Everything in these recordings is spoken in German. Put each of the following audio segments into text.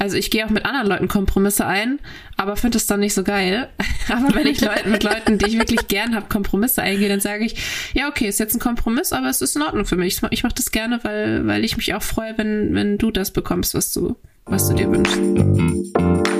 Also ich gehe auch mit anderen Leuten Kompromisse ein, aber finde es dann nicht so geil. aber wenn ich Leuten, mit Leuten, die ich wirklich gern habe, Kompromisse eingehe, dann sage ich, ja, okay, ist jetzt ein Kompromiss, aber es ist in Ordnung für mich. Ich mache das gerne, weil, weil ich mich auch freue, wenn, wenn du das bekommst, was du, was du dir wünschst.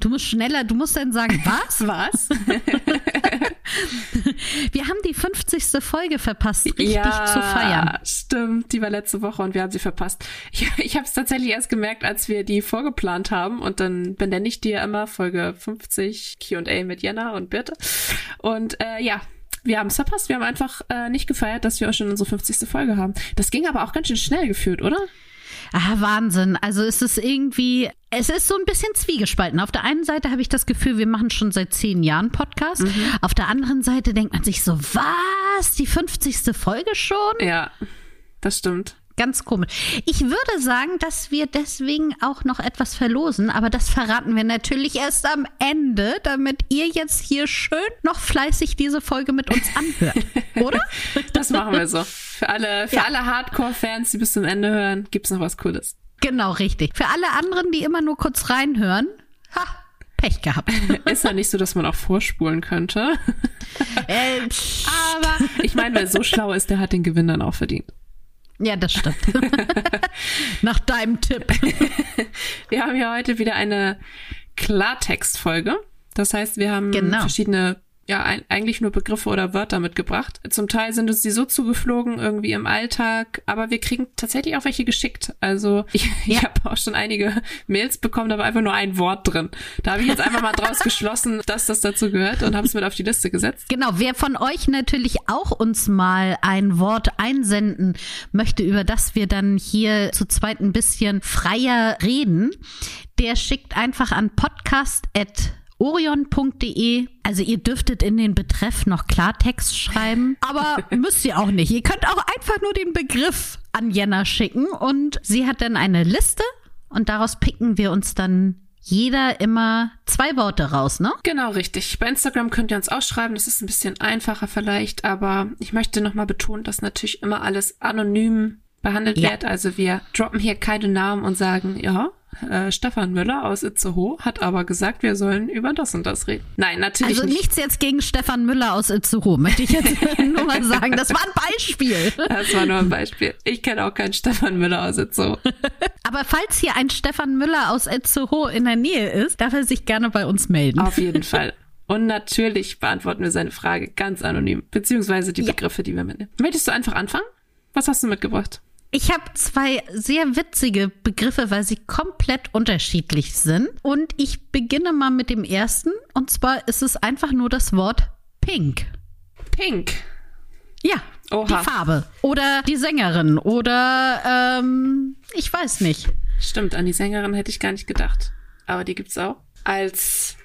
Du musst schneller, du musst dann sagen, was? Was? wir haben die 50. Folge verpasst, richtig ja, zu feiern. Stimmt, die war letzte Woche und wir haben sie verpasst. Ich, ich habe es tatsächlich erst gemerkt, als wir die vorgeplant haben und dann benenne ich dir immer Folge 50 Q&A mit Jenna und Birte. Und äh, ja, wir haben es verpasst. Wir haben einfach äh, nicht gefeiert, dass wir auch schon unsere 50. Folge haben. Das ging aber auch ganz schön schnell geführt, oder? Ah, Wahnsinn. Also es ist irgendwie, es ist so ein bisschen zwiegespalten. Auf der einen Seite habe ich das Gefühl, wir machen schon seit zehn Jahren Podcast. Mhm. Auf der anderen Seite denkt man sich so, was? Die 50. Folge schon? Ja, das stimmt. Ganz komisch. Ich würde sagen, dass wir deswegen auch noch etwas verlosen, aber das verraten wir natürlich erst am Ende, damit ihr jetzt hier schön noch fleißig diese Folge mit uns anhört. Oder? Das machen wir so. Für alle, für ja. alle Hardcore-Fans, die bis zum Ende hören, gibt's noch was Cooles. Genau, richtig. Für alle anderen, die immer nur kurz reinhören, ha, Pech gehabt. Ist ja nicht so, dass man auch vorspulen könnte. Äh, aber ich meine, wer so schlau ist, der hat den Gewinn dann auch verdient. Ja, das stimmt. Nach deinem Tipp. Wir haben ja heute wieder eine Klartextfolge. Das heißt, wir haben genau. verschiedene ja eigentlich nur Begriffe oder Wörter mitgebracht. Zum Teil sind uns die so zugeflogen irgendwie im Alltag, aber wir kriegen tatsächlich auch welche geschickt. Also ich, ja. ich habe auch schon einige Mails bekommen, da war einfach nur ein Wort drin. Da habe ich jetzt einfach mal draus geschlossen, dass das dazu gehört und habe es mit auf die Liste gesetzt. Genau, wer von euch natürlich auch uns mal ein Wort einsenden möchte, über das wir dann hier zu zweit ein bisschen freier reden, der schickt einfach an podcast@ orion.de. Also ihr dürftet in den Betreff noch Klartext schreiben, aber müsst ihr auch nicht. Ihr könnt auch einfach nur den Begriff an Jenna schicken und sie hat dann eine Liste und daraus picken wir uns dann jeder immer zwei Worte raus, ne? Genau, richtig. Bei Instagram könnt ihr uns auch schreiben, das ist ein bisschen einfacher vielleicht, aber ich möchte nochmal betonen, dass natürlich immer alles anonym behandelt ja. wird. Also wir droppen hier keine Namen und sagen, ja, äh, Stefan Müller aus Itzehoe hat aber gesagt, wir sollen über das und das reden. Nein, natürlich also nicht. nichts jetzt gegen Stefan Müller aus Itzehoe, möchte ich jetzt nur mal sagen. Das war ein Beispiel. Das war nur ein Beispiel. Ich kenne auch keinen Stefan Müller aus Itzehoe. Aber falls hier ein Stefan Müller aus Itzehoe in der Nähe ist, darf er sich gerne bei uns melden. Auf jeden Fall. Und natürlich beantworten wir seine Frage ganz anonym, beziehungsweise die Begriffe, die wir mitnehmen. Möchtest du einfach anfangen? Was hast du mitgebracht? Ich habe zwei sehr witzige Begriffe, weil sie komplett unterschiedlich sind. Und ich beginne mal mit dem ersten. Und zwar ist es einfach nur das Wort Pink. Pink. Ja, Oha. die Farbe. Oder die Sängerin. Oder ähm, ich weiß nicht. Stimmt, an die Sängerin hätte ich gar nicht gedacht. Aber die gibt's auch. Als,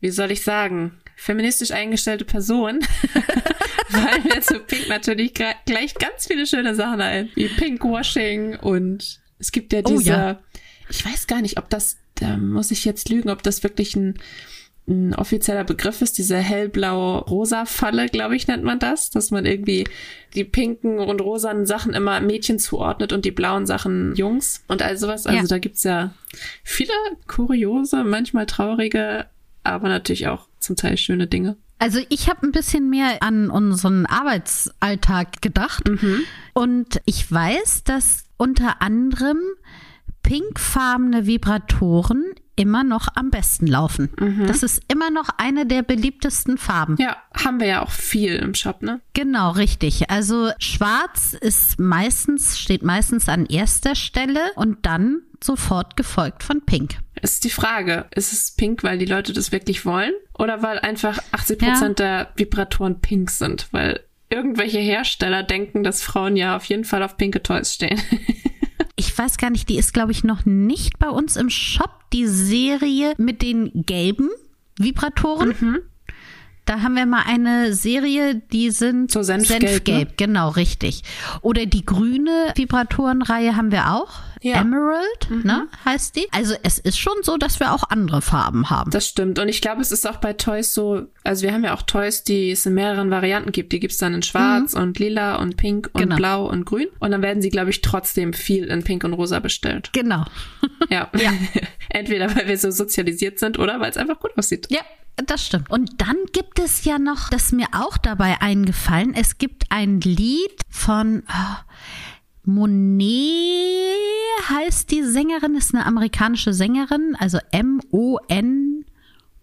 wie soll ich sagen, feministisch eingestellte Person fallen mir zu Pink natürlich gleich ganz viele schöne Sachen ein, wie Pinkwashing und es gibt ja diese, oh, ja. ich weiß gar nicht, ob das, da muss ich jetzt lügen, ob das wirklich ein, ein offizieller Begriff ist, diese hellblau-rosa-Falle, glaube ich, nennt man das, dass man irgendwie die pinken und rosanen Sachen immer Mädchen zuordnet und die blauen Sachen Jungs und all sowas. Also ja. da gibt's ja viele kuriose, manchmal traurige, aber natürlich auch zum Teil schöne Dinge. Also ich habe ein bisschen mehr an unseren Arbeitsalltag gedacht mhm. und ich weiß, dass unter anderem pinkfarbene Vibratoren immer noch am besten laufen. Mhm. Das ist immer noch eine der beliebtesten Farben. Ja, haben wir ja auch viel im Shop, ne? Genau, richtig. Also schwarz ist meistens, steht meistens an erster Stelle und dann sofort gefolgt von Pink. Ist die Frage, ist es Pink, weil die Leute das wirklich wollen? Oder weil einfach 80 Prozent ja. der Vibratoren pink sind? Weil irgendwelche Hersteller denken, dass Frauen ja auf jeden Fall auf pinke Toys stehen. ich weiß gar nicht, die ist, glaube ich, noch nicht bei uns im Shop, die Serie mit den gelben Vibratoren. Mhm. Da haben wir mal eine Serie, die sind So Senfgelb, ne? genau, richtig. Oder die grüne Vibratorenreihe haben wir auch. Ja. Mhm. Emerald, ne, heißt die. Also es ist schon so, dass wir auch andere Farben haben. Das stimmt. Und ich glaube, es ist auch bei Toys so, also wir haben ja auch Toys, die es in mehreren Varianten gibt. Die gibt's dann in schwarz und lila und pink und Genau. blau und grün. Und dann werden sie, glaube ich, trotzdem viel in pink und rosa bestellt. genau. Ja. Ja. Entweder weil wir so sozialisiert sind oder weil es einfach gut aussieht. Ja, das stimmt. Und dann gibt es ja noch, das ist mir auch dabei eingefallen, es gibt ein Lied von oh, Monet heißt die Sängerin, ist eine amerikanische Sängerin, also M-O-N.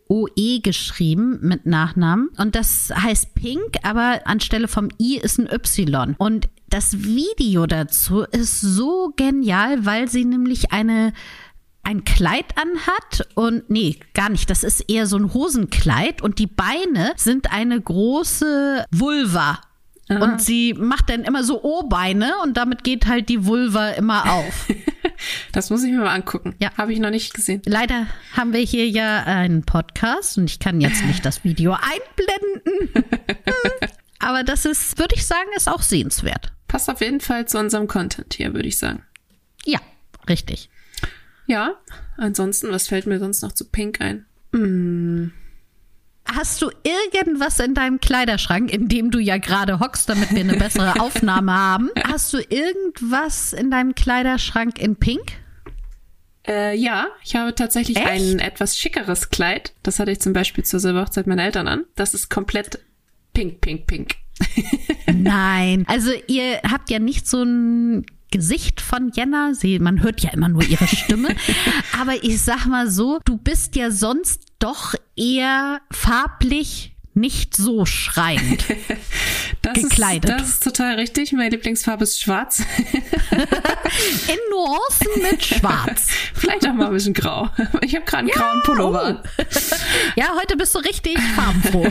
O-E geschrieben mit Nachnamen. Und das heißt Pink, aber anstelle vom I ist ein Y. Und das Video dazu ist so genial, weil sie nämlich eine ein Kleid anhat und nee, gar nicht. Das ist eher so ein Hosenkleid und die Beine sind eine große Vulva. Und sie macht dann immer so O-Beine und damit geht halt die Vulva immer auf. Das muss ich mir mal angucken. Ja. Habe ich noch nicht gesehen. Leider haben wir hier ja einen Podcast und ich kann jetzt nicht das Video einblenden. Hm. Aber das ist, würde ich sagen, ist auch sehenswert. Passt auf jeden Fall zu unserem Content hier, würde ich sagen. Ja, richtig. Ja. Ansonsten, was fällt mir sonst noch zu Pink ein? Hast du irgendwas in deinem Kleiderschrank, in dem du ja gerade hockst, damit wir eine bessere Aufnahme haben? Hast du irgendwas in deinem Kleiderschrank in Pink? Äh, ja, ich habe tatsächlich Echt? ein etwas schickeres Kleid. Das hatte ich zum Beispiel zur Silberhochzeit meiner Eltern an. Das ist komplett pink, pink, pink. Nein. Also ihr habt ja nicht so ein Gesicht von Jenna. Sie, man hört ja immer nur ihre Stimme. Aber ich sag mal so, du bist ja sonst doch eher farblich nicht so schreiend. Das Gekleidet. Ist, das ist total richtig. Meine Lieblingsfarbe ist schwarz. In Nuancen mit Schwarz. Vielleicht auch mal ein bisschen grau. Ich habe gerade einen grauen Pullover an. Ja, heute bist du richtig farbenfroh.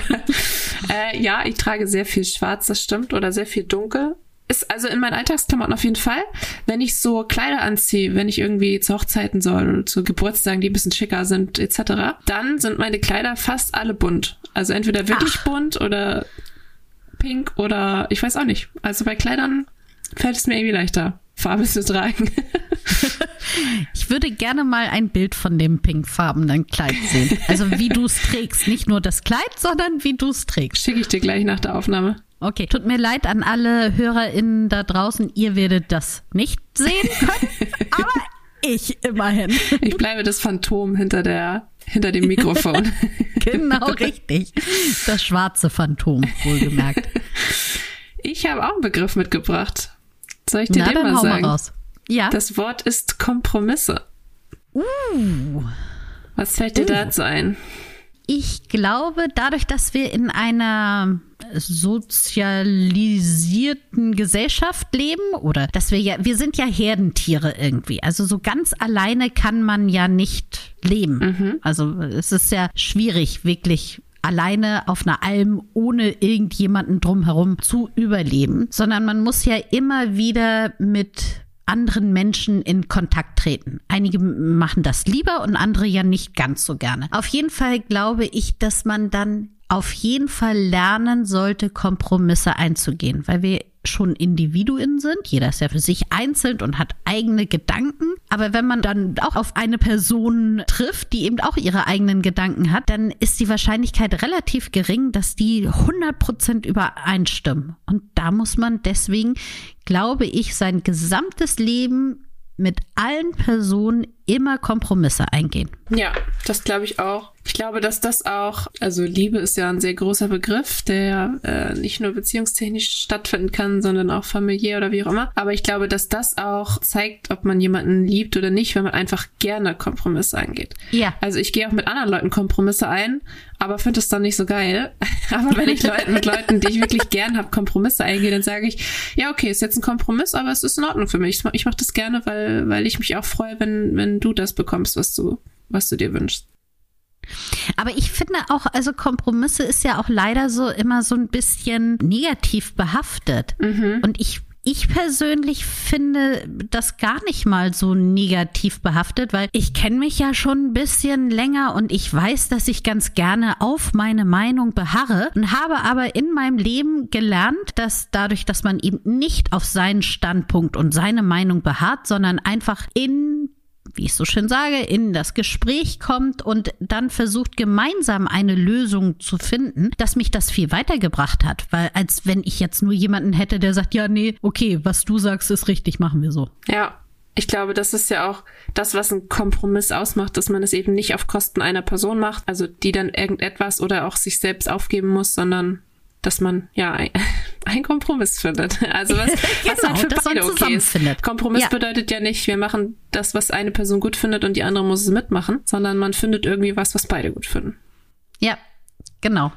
Äh, ja, ich trage sehr viel schwarz, das stimmt. Oder sehr viel dunkel. Ist also in meinen Alltagsklamotten auf jeden Fall. Wenn ich so Kleider anziehe, wenn ich irgendwie zu Hochzeiten soll oder zu Geburtstagen, die ein bisschen schicker sind, etc., dann sind meine Kleider fast alle bunt. Also entweder wirklich bunt oder pink oder ich weiß auch nicht. Also bei Kleidern fällt es mir irgendwie leichter, Farbe zu tragen. Ich würde gerne mal ein Bild von dem pinkfarbenen Kleid sehen. Also wie du es trägst. Nicht nur das Kleid, sondern wie du es trägst. Schicke ich dir gleich nach der Aufnahme. Okay, tut mir leid an alle HörerInnen da draußen. Ihr werdet das nicht sehen können, aber ich immerhin. Ich bleibe das Phantom hinter der hinter dem Mikrofon. Genau richtig. Das schwarze Phantom, wohlgemerkt. Ich habe auch einen Begriff mitgebracht. Soll ich dir Na, den mal sagen? mal raus. Ja. Das Wort ist Kompromisse. uh. Was fällt dir dazu ein? Ich glaube, dadurch, dass wir in einer sozialisierten Gesellschaft leben oder dass wir ja, wir sind ja Herdentiere irgendwie. Also so ganz alleine kann man ja nicht leben. Also es ist ja schwierig, wirklich alleine auf einer Alm ohne irgendjemanden drumherum zu überleben, sondern man muss ja immer wieder mit anderen Menschen in Kontakt treten. Einige machen das lieber und andere ja nicht ganz so gerne. Auf jeden Fall glaube ich, dass man dann auf jeden Fall lernen sollte, Kompromisse einzugehen, weil wir schon Individuen sind. Jeder ist ja für sich einzeln und hat eigene Gedanken. Aber wenn man dann auch auf eine Person trifft, die eben auch ihre eigenen Gedanken hat, dann ist die Wahrscheinlichkeit relativ gering, dass die 100% übereinstimmen. Und da muss man deswegen, glaube ich, sein gesamtes Leben mit allen Personen immer Kompromisse eingehen. Ja, das glaube ich auch. Ich glaube, dass das auch, also Liebe ist ja ein sehr großer Begriff, der äh, nicht nur beziehungstechnisch stattfinden kann, sondern auch familiär oder wie auch immer. Aber ich glaube, dass das auch zeigt, ob man jemanden liebt oder nicht, wenn man einfach gerne Kompromisse eingeht. Ja. Also ich gehe auch mit anderen Leuten Kompromisse ein, aber finde es dann nicht so geil. aber wenn ich Leuten, mit Leuten, die ich wirklich gern habe, Kompromisse eingehe, dann sage ich, ja, okay, ist jetzt ein Kompromiss, aber es ist in Ordnung für mich. Ich, ich mache das gerne, weil, weil ich mich auch freue, wenn, wenn du das bekommst, was du, was du dir wünschst. Aber ich finde auch, also Kompromisse ist ja auch leider so immer so ein bisschen negativ behaftet. Und ich ich persönlich finde das gar nicht mal so negativ behaftet, weil ich kenne mich ja schon ein bisschen länger und ich weiß, dass ich ganz gerne auf meine Meinung beharre und habe aber in meinem Leben gelernt, dass dadurch, dass man eben nicht auf seinen Standpunkt und seine Meinung beharrt, sondern einfach in wie ich so schön sage, in das Gespräch kommt und dann versucht, gemeinsam eine Lösung zu finden, dass mich das viel weitergebracht hat. Weil als wenn ich jetzt nur jemanden hätte, der sagt, ja, nee, okay, was du sagst, ist richtig, machen wir so. Ja. Ich glaube, das ist ja auch das, was ein Kompromiss ausmacht, dass man es eben nicht auf Kosten einer Person macht, also die dann irgendetwas oder auch sich selbst aufgeben muss, sondern dass man ja ein, ein Kompromiss findet. Also was, was Genau, halt für beide okay ist. Kompromiss Ja. bedeutet ja nicht, wir machen das, was eine Person gut findet und die andere muss es mitmachen, sondern man findet irgendwie was, was beide gut finden. Ja, genau.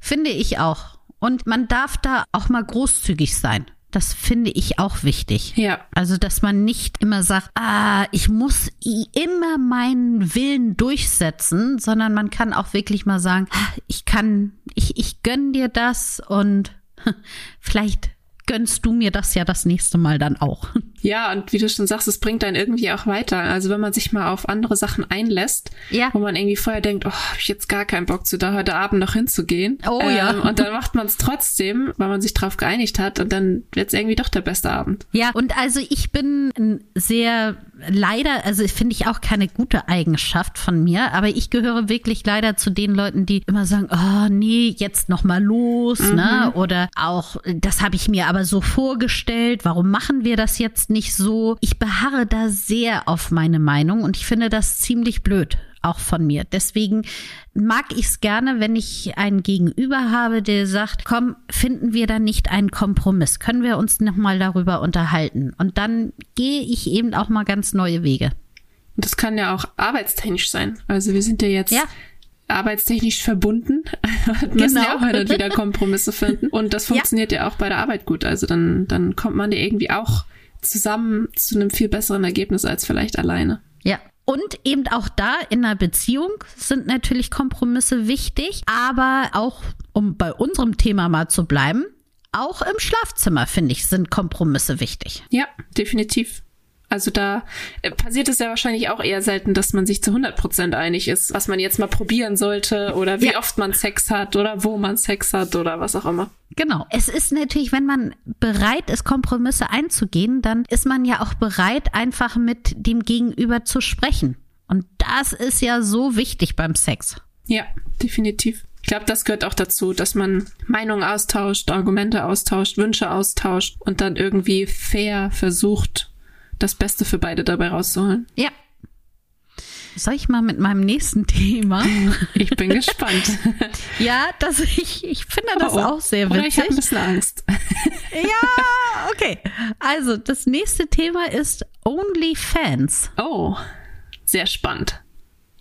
Finde ich auch. Und man darf da auch mal großzügig sein. Das finde ich auch wichtig. Ja. Also, dass man nicht immer sagt, ah, ich muss immer meinen Willen durchsetzen, sondern man kann auch wirklich mal sagen, ah, ich kann, ich, ich gönn dir das und vielleicht gönnst du mir das ja das nächste Mal dann auch. Ja, und wie du schon sagst, es bringt einen irgendwie auch weiter. Also wenn man sich mal auf andere Sachen einlässt, Ja. wo man irgendwie vorher denkt, oh, habe ich jetzt gar keinen Bock zu, da heute Abend noch hinzugehen. Oh ja. Und dann macht man es trotzdem, weil man sich drauf geeinigt hat und dann wird es irgendwie doch der beste Abend. Ja, und also ich bin ein sehr leider, also finde ich auch keine gute Eigenschaft von mir, aber ich gehöre wirklich leider zu den Leuten, die immer sagen, oh nee, jetzt noch mal los, ne? Oder auch das habe ich mir aber so vorgestellt, warum machen wir das jetzt nicht so? Ich beharre da sehr auf meine Meinung und ich finde das ziemlich blöd auch von mir. Deswegen mag ich es gerne, wenn ich einen Gegenüber habe, der sagt, komm, finden wir da nicht einen Kompromiss? Können wir uns noch mal darüber unterhalten? Und dann gehe ich eben auch mal ganz neue Wege. Und das kann ja auch arbeitstechnisch sein. Also wir sind ja jetzt Ja. arbeitstechnisch verbunden und müssen Genau. ja auch und wieder Kompromisse finden. Und das funktioniert ja. auch bei der Arbeit gut. Also dann, dann kommt man ja irgendwie auch zusammen zu einem viel besseren Ergebnis als vielleicht alleine. Ja. Und eben auch da in einer Beziehung sind natürlich Kompromisse wichtig, aber auch, um bei unserem Thema mal zu bleiben, auch im Schlafzimmer, finde ich, sind Kompromisse wichtig. Ja, definitiv. Also da äh, passiert es ja wahrscheinlich auch eher selten, dass man sich zu 100% einig ist, was man jetzt mal probieren sollte oder wie Ja. oft man Sex hat oder wo man Sex hat oder was auch immer. Genau. Es ist natürlich, wenn man bereit ist, Kompromisse einzugehen, dann ist man ja auch bereit, einfach mit dem Gegenüber zu sprechen. Und das ist ja so wichtig beim Sex. Ja, definitiv. Ich glaube, das gehört auch dazu, dass man Meinungen austauscht, Argumente austauscht, Wünsche austauscht und dann irgendwie fair versucht, das Beste für beide dabei rauszuholen. Ja. Soll ich mal mit meinem nächsten Thema? Ich bin gespannt. ja, das, ich, ich finde das Oh, oh. auch sehr Oder ich habe ein witzig. bisschen Angst. Ja, okay. Also, das nächste Thema ist OnlyFans. Oh, sehr spannend.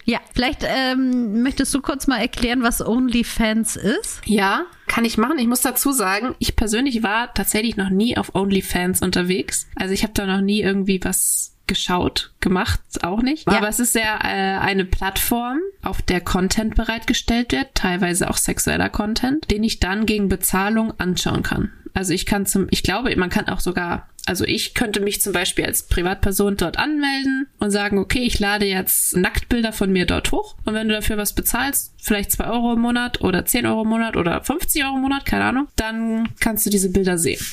Ja, vielleicht ähm, möchtest du kurz mal erklären, was OnlyFans ist? Ja, kann ich machen. Ich muss dazu sagen, ich persönlich war tatsächlich noch nie auf OnlyFans unterwegs. Also ich habe da noch nie irgendwie was geschaut, gemacht, auch nicht. Ja. Aber es ist ja äh, eine Plattform, auf der Content bereitgestellt wird, teilweise auch sexueller Content, den ich dann gegen Bezahlung anschauen kann. Also ich kann zum, ich glaube, man kann auch sogar, also ich könnte mich zum Beispiel als Privatperson dort anmelden und sagen, okay, ich lade jetzt Nacktbilder von mir dort hoch und wenn du dafür was bezahlst, vielleicht zwei Euro im Monat oder 10 Euro im Monat oder 50 Euro im Monat, keine Ahnung, dann kannst du diese Bilder sehen.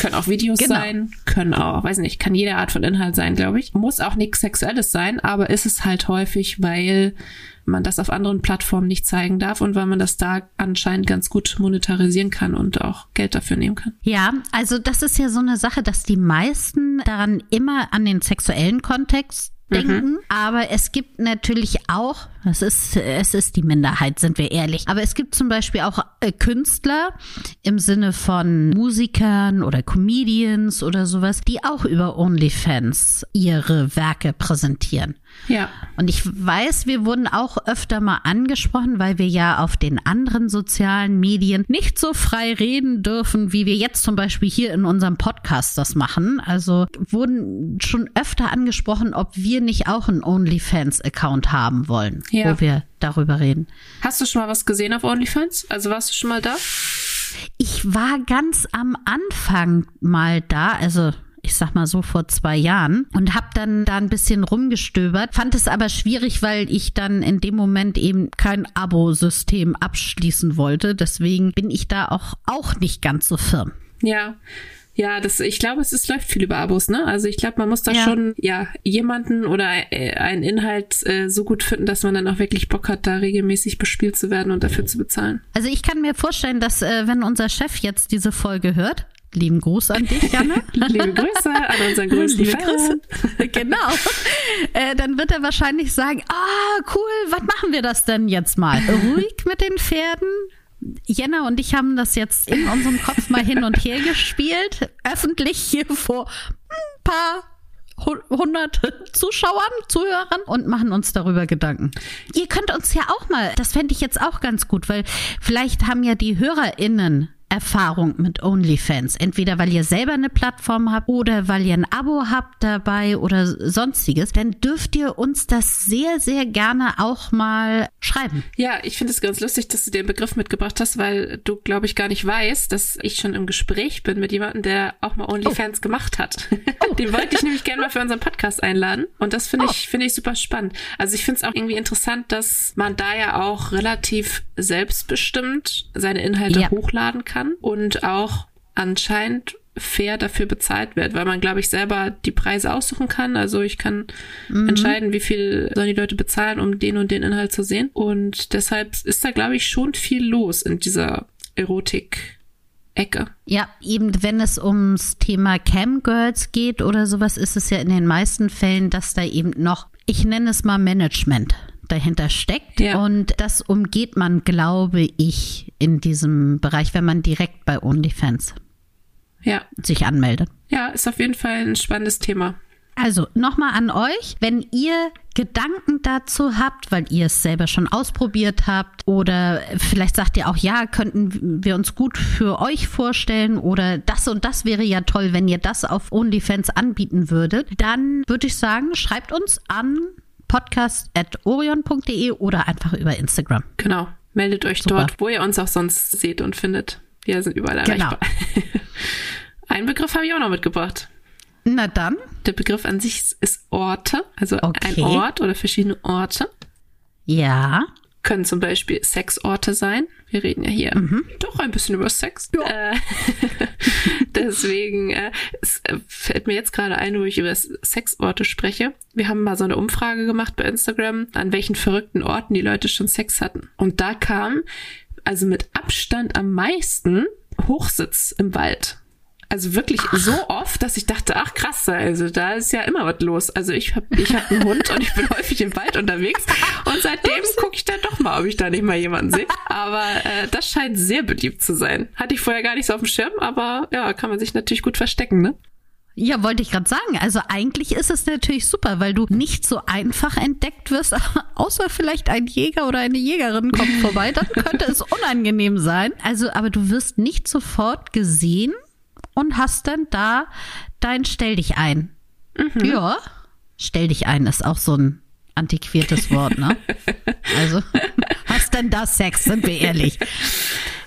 Können auch Videos Genau. sein, können auch, weiß nicht, kann jede Art von Inhalt sein, glaube ich. Muss auch nichts Sexuelles sein, aber ist es halt häufig, weil man das auf anderen Plattformen nicht zeigen darf und weil man das da anscheinend ganz gut monetarisieren kann und auch Geld dafür nehmen kann. Ja, also das ist ja so eine Sache, dass die meisten daran immer an den sexuellen Kontext denken, aber es gibt natürlich auch, es ist, es ist die Minderheit, sind wir ehrlich, aber es gibt zum Beispiel auch äh, Künstler im Sinne von Musikern oder Comedians oder sowas, die auch über OnlyFans ihre Werke präsentieren. Ja. Und ich weiß, wir wurden auch öfter mal angesprochen, weil wir ja auf den anderen sozialen Medien nicht so frei reden dürfen, wie wir jetzt zum Beispiel hier in unserem Podcast das machen. Also wurden schon öfter angesprochen, ob wir nicht auch einen OnlyFans-Account haben wollen, Ja. wo wir darüber reden. Hast du schon mal was gesehen auf OnlyFans? Also warst du schon mal da? Ich war ganz am Anfang mal da, also ich sag mal so vor zwei Jahren und habe dann da ein bisschen rumgestöbert, fand es aber schwierig, weil ich dann in dem Moment eben kein Abo-System abschließen wollte. Deswegen bin ich da auch, auch nicht ganz so firm. Ja. Ja, das, ich glaube, es ist, läuft viel über Abos, ne? Also ich glaube, man muss da Ja. schon, ja, jemanden oder äh, einen Inhalt äh, so gut finden, dass man dann auch wirklich Bock hat, da regelmäßig bespielt zu werden und dafür zu bezahlen. Also ich kann mir vorstellen, dass äh, wenn unser Chef jetzt diese Folge hört, lieben Gruß an dich, Janne. Liebe Grüße an unseren größten Liebe Fan. Grüße. genau. Äh, dann wird er wahrscheinlich sagen, ah, cool, was machen wir das denn jetzt mal? Ruhig mit den Pferden. Jenna und ich haben das jetzt in unserem Kopf mal hin und her gespielt. Öffentlich hier vor ein paar hu- hundert Zuschauern, Zuhörern und machen uns darüber Gedanken. Ihr könnt uns ja auch mal, das fände ich jetzt auch ganz gut, weil vielleicht haben ja die HörerInnen Erfahrung mit OnlyFans. Entweder weil ihr selber eine Plattform habt oder weil ihr ein Abo habt dabei oder sonstiges. Dann dürft ihr uns das sehr, sehr gerne auch mal schreiben. Ja, ich finde es ganz lustig, dass du den Begriff mitgebracht hast, weil du, glaube ich, gar nicht weißt, dass ich schon im Gespräch bin mit jemandem, der auch mal OnlyFans gemacht hat. den wollte ich nämlich gerne mal für unseren Podcast einladen. Und das finde ich, finde ich super spannend. Also ich finde es auch irgendwie interessant, dass man da ja auch relativ selbstbestimmt seine Inhalte Ja. hochladen kann und auch anscheinend fair dafür bezahlt wird, weil man, glaube ich, selber die Preise aussuchen kann. Also ich kann entscheiden, wie viel sollen die Leute bezahlen, um den und den Inhalt zu sehen. Und deshalb ist da, glaube ich, schon viel los in dieser Erotik-Ecke. Ja, eben wenn es ums Thema Camgirls geht oder sowas, ist es ja in den meisten Fällen, dass da eben noch, ich nenne es mal Management dahinter steckt. Ja. Und das umgeht man, glaube ich, in diesem Bereich, wenn man direkt bei OnlyFans Ja. sich anmeldet. Ja, ist auf jeden Fall ein spannendes Thema. Also nochmal an euch, wenn ihr Gedanken dazu habt, weil ihr es selber schon ausprobiert habt oder vielleicht sagt ihr auch, ja, könnten wir uns gut für euch vorstellen oder das und das wäre ja toll, wenn ihr das auf OnlyFans anbieten würdet, dann würde ich sagen, schreibt uns an podcast.orion.de oder einfach über Instagram. Genau. Meldet euch Super. dort, wo ihr uns auch sonst seht und findet. Wir sind überall Genau. erreichbar. Einen Begriff habe ich auch noch mitgebracht. Na dann, Der Begriff an sich ist Orte, also Okay. ein Ort oder verschiedene Orte. ja, Können zum Beispiel Sexorte sein. Wir reden ja hier doch ein bisschen über Sex. Äh, deswegen äh, äh, fällt mir jetzt gerade ein, wo ich über Sexorte spreche. Wir haben mal so eine Umfrage gemacht bei Instagram, an welchen verrückten Orten die Leute schon Sex hatten. Und da kam also mit Abstand am meisten Hochsitz im Wald. Also wirklich so oft, dass ich dachte, ach krass, also da ist ja immer was los. Also ich habe ich hab einen Hund und ich bin häufig im Wald unterwegs und seitdem gucke ich dann doch mal, ob ich da nicht mal jemanden sehe. Aber äh, das scheint sehr beliebt zu sein. Hatte ich vorher gar nicht so auf dem Schirm, aber ja, kann man sich natürlich gut verstecken, ne? Ja, wollte ich gerade sagen. Also eigentlich ist es natürlich super, weil du nicht so einfach entdeckt wirst, außer vielleicht ein Jäger oder eine Jägerin kommt vorbei, dann könnte es unangenehm sein. Also, aber du wirst nicht sofort gesehen und hast dann da dein Stell dich ein. Ja, Stell dich ein ist auch so ein antiquiertes Wort, ne? Also, hast dann da Sex, sind wir ehrlich.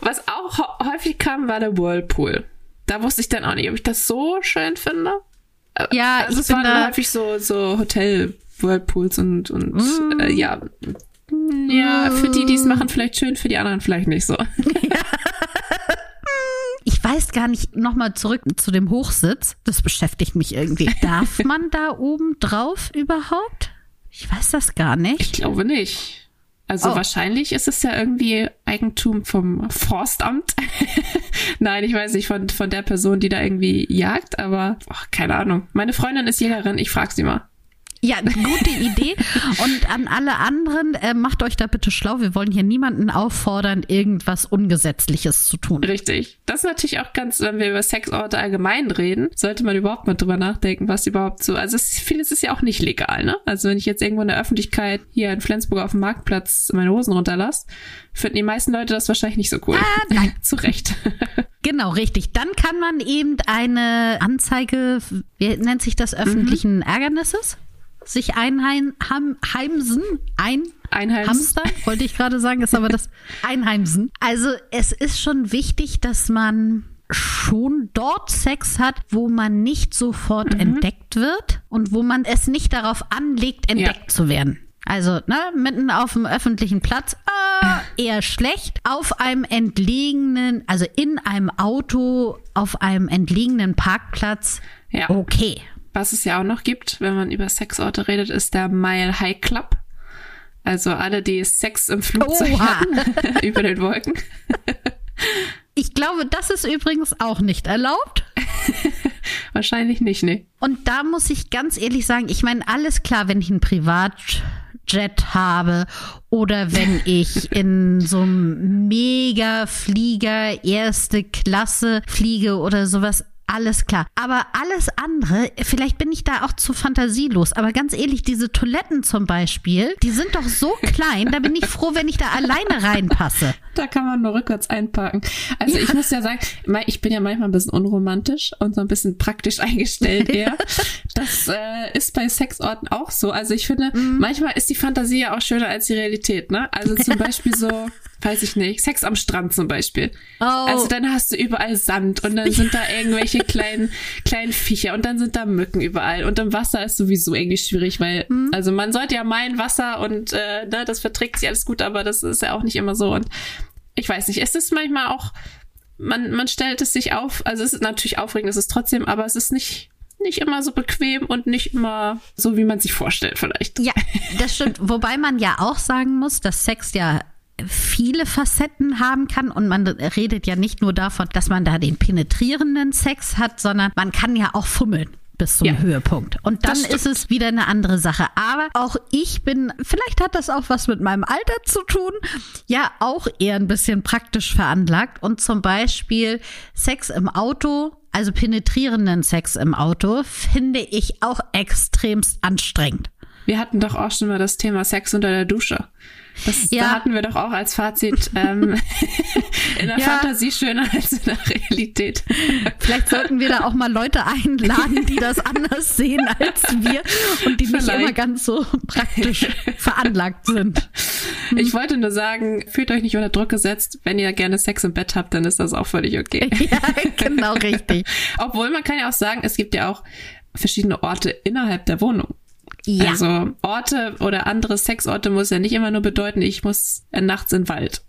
Was auch hä- häufig kam, war der Whirlpool. Da wusste ich dann auch nicht, ob ich das so schön finde. Ja, Also es waren da, häufig so, so Hotel-Whirlpools und, und äh, ja. Ja, für die, die es machen, vielleicht schön, für die anderen vielleicht nicht so. ich weiß gar nicht, nochmal zurück zu dem Hochsitz. Das beschäftigt mich irgendwie. Darf man da oben drauf überhaupt? Ich weiß das gar Ich nicht. glaube nicht. Also Oh. wahrscheinlich ist es ja irgendwie Eigentum vom Forstamt. Nein, ich weiß nicht, von, von der Person, die da irgendwie jagt, aber ach, keine Ahnung. Meine Freundin ist Jägerin, ich frag sie mal. Ja, gute Idee. Und an alle anderen, äh, macht euch da bitte schlau. Wir wollen hier niemanden auffordern, irgendwas Ungesetzliches zu tun. Richtig. Das ist natürlich auch ganz, wenn wir über Sexorte allgemein reden, sollte man überhaupt mal drüber nachdenken, was überhaupt so, also es, vieles ist ja auch nicht legal, ne? Also wenn ich jetzt irgendwo in der Öffentlichkeit hier in Flensburg auf dem Marktplatz meine Hosen runterlasse, finden die meisten Leute das wahrscheinlich nicht so cool. Ah, nein. Zu Recht. Genau, richtig. Dann kann man eben eine Anzeige, wie nennt sich das, öffentlichen Ärgernisses? Sich einheimsen, ein Einheimsen. Hamster, wollte ich gerade sagen, ist aber das Einheimsen. Also es ist schon wichtig, dass man schon dort Sex hat, wo man nicht sofort entdeckt wird und wo man es nicht darauf anlegt, entdeckt zu werden. Also, ne, mitten auf dem öffentlichen Platz, äh, eher schlecht. Auf einem entlegenen, also in einem Auto, auf einem entlegenen Parkplatz, Ja. okay. Was es ja auch noch gibt, wenn man über Sexorte redet, ist der Mile High Club. Also alle, die Sex im Flugzeug hatten, über den Wolken. Ich glaube, das ist übrigens auch nicht erlaubt. Wahrscheinlich nicht, nee. Und da muss ich ganz ehrlich sagen, ich meine, alles klar, wenn ich einen Privatjet habe oder wenn ich in so einem Mega-Flieger erste Klasse fliege oder sowas. Alles klar. Aber alles andere, vielleicht bin ich da auch zu fantasielos. Aber ganz ehrlich, diese Toiletten zum Beispiel, die sind doch so klein, da bin ich froh, wenn ich da alleine reinpasse. Da kann man nur rückwärts einparken. Also ich muss ja sagen, ich bin ja manchmal ein bisschen unromantisch und so ein bisschen praktisch eingestellt eher. Das äh, ist bei Sexorten auch so. Also ich finde, manchmal ist die Fantasie ja auch schöner als die Realität, ne? Also zum Beispiel so, weiß ich nicht, Sex am Strand zum Beispiel. Oh. Also dann hast du überall Sand und dann sind da irgendwelche kleinen, kleinen Viecher und dann sind da Mücken überall. Und im Wasser ist sowieso irgendwie schwierig, weil, also man sollte ja meinen Wasser und äh, ne, das verträgt sich alles gut, aber das ist ja auch nicht immer so. Und ich weiß nicht, es ist manchmal auch, man, man stellt es sich auf, also es ist natürlich aufregend, es ist trotzdem, aber es ist nicht, nicht immer so bequem und nicht immer so, wie man sich vorstellt vielleicht. Ja, das stimmt. Wobei man ja auch sagen muss, dass Sex ja viele Facetten haben kann und man redet ja nicht nur davon, dass man da den penetrierenden Sex hat, sondern man kann ja auch fummeln bis zum Ja. Höhepunkt. Und dann ist es wieder eine andere Sache. Aber auch ich bin, vielleicht hat das auch was mit meinem Alter zu tun, ja auch eher ein bisschen praktisch veranlagt und zum Beispiel Sex im Auto, also penetrierenden Sex im Auto, finde ich auch extremst anstrengend. Wir hatten doch auch schon mal das Thema Sex unter der Dusche. Das, Ja. Da hatten wir doch auch als Fazit ähm, in der Ja. Fantasie schöner als in der Realität. Vielleicht sollten wir da auch mal Leute einladen, die das anders sehen als wir und die nicht Vielleicht. immer ganz so praktisch veranlagt sind. Ich wollte nur sagen, fühlt euch nicht unter Druck gesetzt. Wenn ihr gerne Sex im Bett habt, dann ist das auch völlig okay. Ja, genau richtig. Obwohl man kann ja auch sagen, es gibt ja auch verschiedene Orte innerhalb der Wohnung. Ja, Also Orte oder andere Sexorte muss ja nicht immer nur bedeuten, ich muss äh, nachts in den Wald.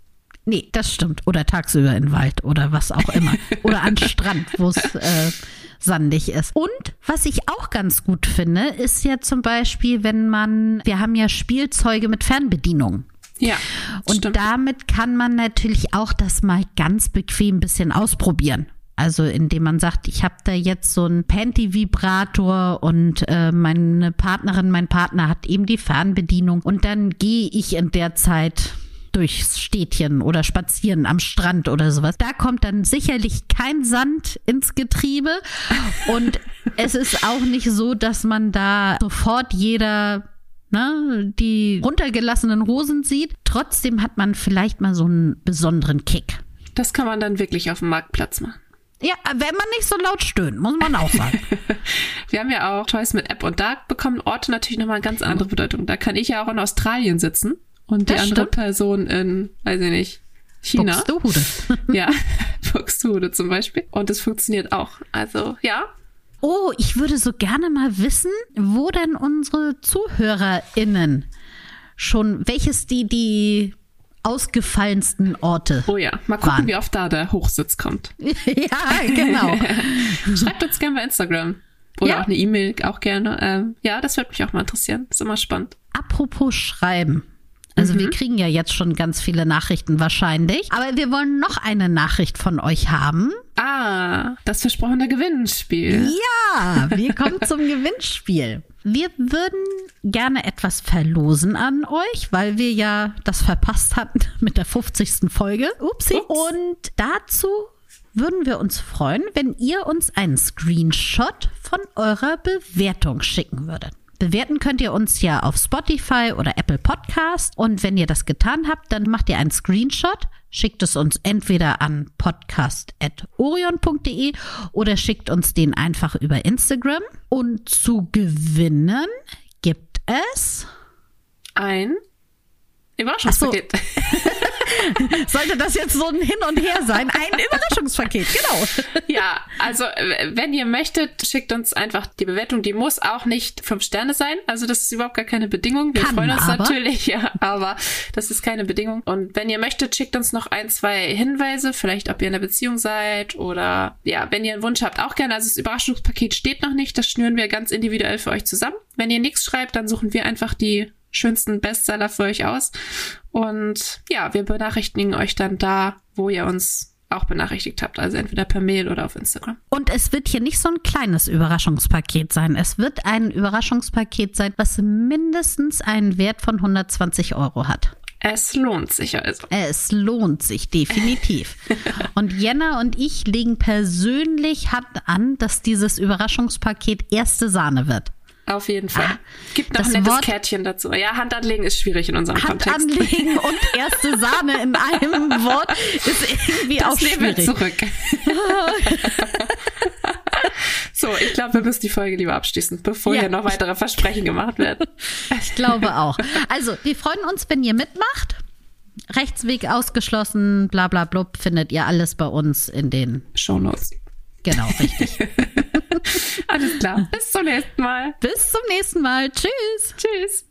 nee, das stimmt. Oder tagsüber in den Wald oder was auch immer. Oder an Strand, wo es äh, sandig ist. Und was ich auch ganz gut finde, ist ja zum Beispiel, wenn man, wir haben ja Spielzeuge mit Fernbedienung. Ja, Und stimmt. damit kann man natürlich auch das mal ganz bequem ein bisschen ausprobieren. Also indem man sagt, ich habe da jetzt so einen Panty-Vibrator und äh, meine Partnerin, mein Partner hat eben die Fernbedienung und dann gehe ich in der Zeit durchs Städtchen oder spazieren am Strand oder sowas. Da kommt dann sicherlich kein Sand ins Getriebe und es ist auch nicht so, dass man da sofort jeder ne, die runtergelassenen Hosen sieht. Trotzdem hat man vielleicht mal so einen besonderen Kick. Das kann man dann wirklich auf dem Marktplatz machen. Ja, wenn man nicht so laut stöhnt, muss man auch sagen. Wir haben ja auch Toys mit App und da bekommen Orte natürlich nochmal eine ganz andere Bedeutung. Da kann ich ja auch in Australien sitzen und die Das andere stimmt. Person in, weiß ich nicht, China. Buxtehude. Ja, Buxtehude zum Beispiel. Und es funktioniert auch. Also ja, Oh, ich würde so gerne mal wissen, wo denn unsere ZuhörerInnen schon, welches die, die ausgefallensten Orte. oh ja. Mal gucken, Waren. wie oft da der Hochsitz kommt. ja, genau. Schreibt uns gerne bei Instagram. Oder Ja. auch eine E-Mail, auch gerne. Ähm, ja, das würde mich auch mal interessieren. Ist immer spannend. Apropos Schreiben. Also wir kriegen ja jetzt schon ganz viele Nachrichten wahrscheinlich. Aber wir wollen noch eine Nachricht von euch haben. Ah, das versprochene Gewinnspiel. Ja, wir kommen zum Gewinnspiel. Wir würden gerne etwas verlosen an euch, weil wir ja das verpasst hatten mit der 50. Folge. Upsi. Ups. Und dazu würden wir uns freuen, wenn ihr uns einen Screenshot von eurer Bewertung schicken würdet. Bewerten könnt ihr uns ja auf Spotify oder Apple Podcast. Und wenn ihr das getan habt, dann macht ihr einen Screenshot, schickt es uns entweder an podcast.orion.de oder schickt uns den einfach über Instagram. Und zu gewinnen gibt es Ein Überraschungspaket. Sollte das jetzt so ein Hin und Her sein? Ein Überraschungspaket, genau. ja, also wenn ihr möchtet, schickt uns einfach die Bewertung. Die muss auch nicht fünf Sterne sein. Also das ist überhaupt gar keine Bedingung. Wir Kann freuen uns aber. natürlich, ja, aber das ist keine Bedingung. Und wenn ihr möchtet, schickt uns noch ein, zwei Hinweise, vielleicht ob ihr in einer Beziehung seid oder ja, wenn ihr einen Wunsch habt, auch gerne. Also das Überraschungspaket steht noch nicht. Das schnüren wir ganz individuell für euch zusammen. Wenn ihr nichts schreibt, dann suchen wir einfach die schönsten Bestseller für euch aus. Und ja, wir benachrichtigen euch dann da, wo ihr uns auch benachrichtigt habt. Also entweder per Mail oder auf Instagram. Und es wird hier nicht so ein kleines Überraschungspaket sein. Es wird ein Überraschungspaket sein, was mindestens einen Wert von 120 Euro hat. Es lohnt sich also. Es lohnt sich definitiv. und Jenna und ich legen persönlich Hand an, dass dieses Überraschungspaket erste Sahne wird. Auf jeden Fall. Ah, Gibt noch ein nettes Wort- Kärtchen dazu. Ja, Hand anlegen ist schwierig in unserem Hand Kontext. anlegen und erste Sahne in einem Wort ist irgendwie auch Das wir schwierig. zurück. so, ich glaube, wir müssen die Folge lieber abschließen, bevor Ja. hier noch weitere Versprechen gemacht werden. Ich glaube auch. Also, wir freuen uns, wenn ihr mitmacht. Rechtsweg ausgeschlossen, bla bla blub, findet ihr alles bei uns in den. Shownotes. Genau, richtig. Alles klar. Bis zum nächsten Mal. Bis zum nächsten Mal. Tschüss. Tschüss.